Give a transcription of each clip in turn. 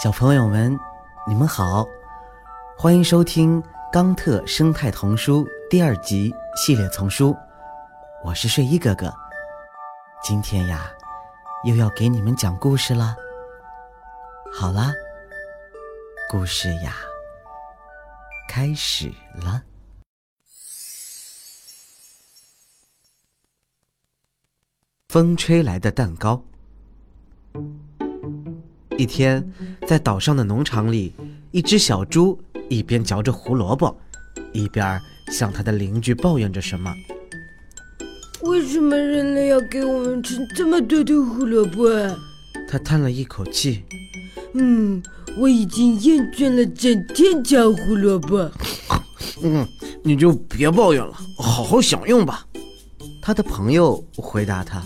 小朋友们，你们好，欢迎收听《冈特生态童书》第二集系列丛书。我是睡衣哥哥，今天呀，又要给你们讲故事了。好啦，故事呀，开始了。风吹来的蛋糕。一天，在岛上的农场里，一只小猪一边嚼着胡萝卜，一边向他的邻居抱怨着什么。为什么人类要给我们吃这么多的胡萝卜？他叹了一口气。嗯，我已经厌倦了整天嚼胡萝卜。嗯，你就别抱怨了，好好享用吧。他的朋友回答他。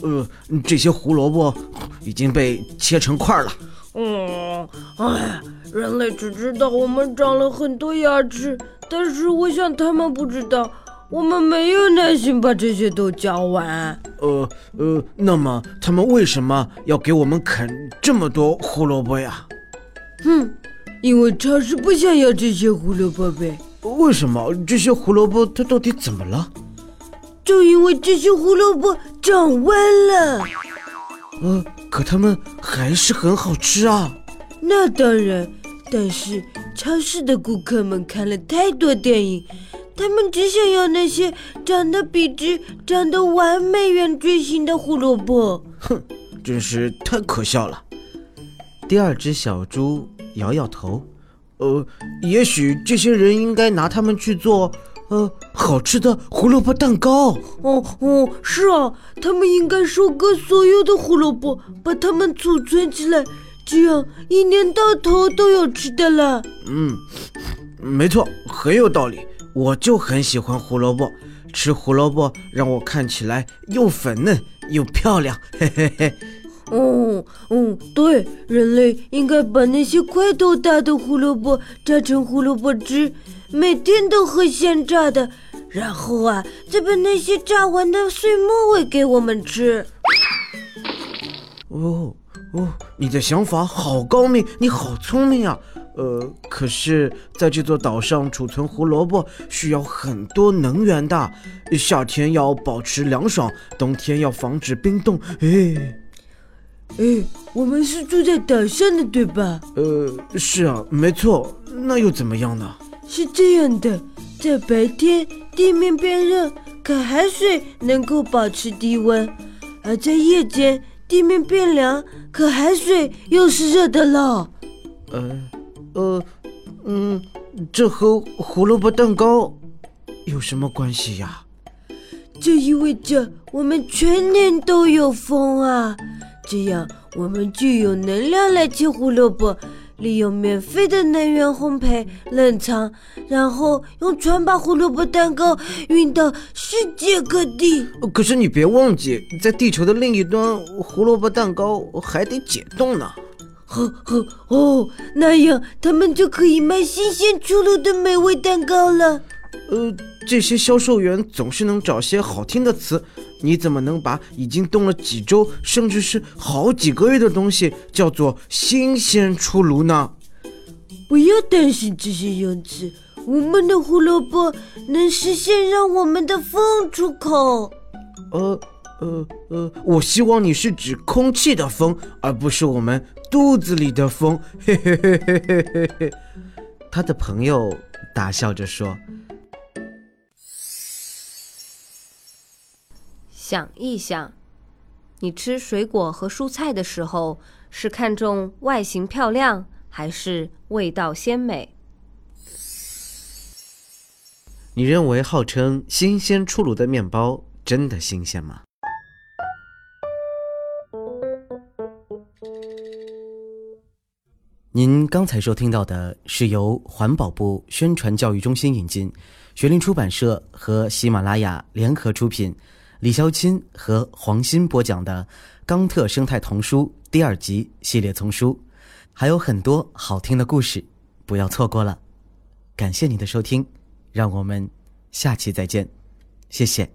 呃，这些胡萝卜已经被切成块了。嗯，哎，人类只知道我们长了很多牙齿，但是我想他们不知道，我们没有耐心把这些都嚼完。呃呃，那么他们为什么要给我们啃这么多胡萝卜呀？哼，因为超市不想要这些胡萝卜呗。为什么这些胡萝卜它到底怎么了？就因为这些胡萝卜长弯了，呃，可它们还是很好吃啊。那当然，但是超市的顾客们看了太多电影，他们只想要那些长得笔直、长得完美圆锥形的胡萝卜。哼，真是太可笑了。第二只小猪摇摇头，呃，也许这些人应该拿它们去做。呃，好吃的胡萝卜蛋糕。哦哦，是啊，他们应该收割所有的胡萝卜，把它们储存起来，这样一年到头都有吃的了。嗯，没错，很有道理。我就很喜欢胡萝卜，吃胡萝卜让我看起来又粉嫩又漂亮。嘿嘿嘿。哦哦，对，人类应该把那些块头大的胡萝卜榨成胡萝卜汁。每天都喝鲜榨的，然后啊，再把那些榨完的碎末喂给我们吃。哦哦，你的想法好高明，你好聪明啊！呃，可是在这座岛上储存胡萝卜需要很多能源的，夏天要保持凉爽，冬天要防止冰冻。哎哎，我们是住在岛上的，对吧？呃，是啊，没错。那又怎么样呢？是这样的，在白天地面变热，可海水能够保持低温；而在夜间地面变凉，可海水又是热的了。呃，呃，嗯，这和胡萝卜蛋糕有什么关系呀？这意味着我们全年都有风啊，这样我们就有能量来切胡萝卜。利用免费的能源烘焙、冷藏，然后用船把胡萝卜蛋糕运到世界各地。可是你别忘记，在地球的另一端，胡萝卜蛋糕还得解冻呢。呵呵哦，那样他们就可以卖新鲜出炉的美味蛋糕了。呃，这些销售员总是能找些好听的词。你怎么能把已经冻了几周，甚至是好几个月的东西叫做新鲜出炉呢？不要担心这些用词，我们的胡萝卜能实现让我们的风出口。呃呃呃，我希望你是指空气的风，而不是我们肚子里的风。嘿嘿嘿嘿嘿嘿嘿。他的朋友大笑着说。想一想，你吃水果和蔬菜的时候，是看重外形漂亮，还是味道鲜美？你认为号称新鲜出炉的面包真的新鲜吗？您刚才收听到的是由环保部宣传教育中心引进，学林出版社和喜马拉雅联合出品。李潇钦和黄鑫播讲的《冈特生态童书》第二集系列丛书，还有很多好听的故事，不要错过了。感谢你的收听，让我们下期再见，谢谢。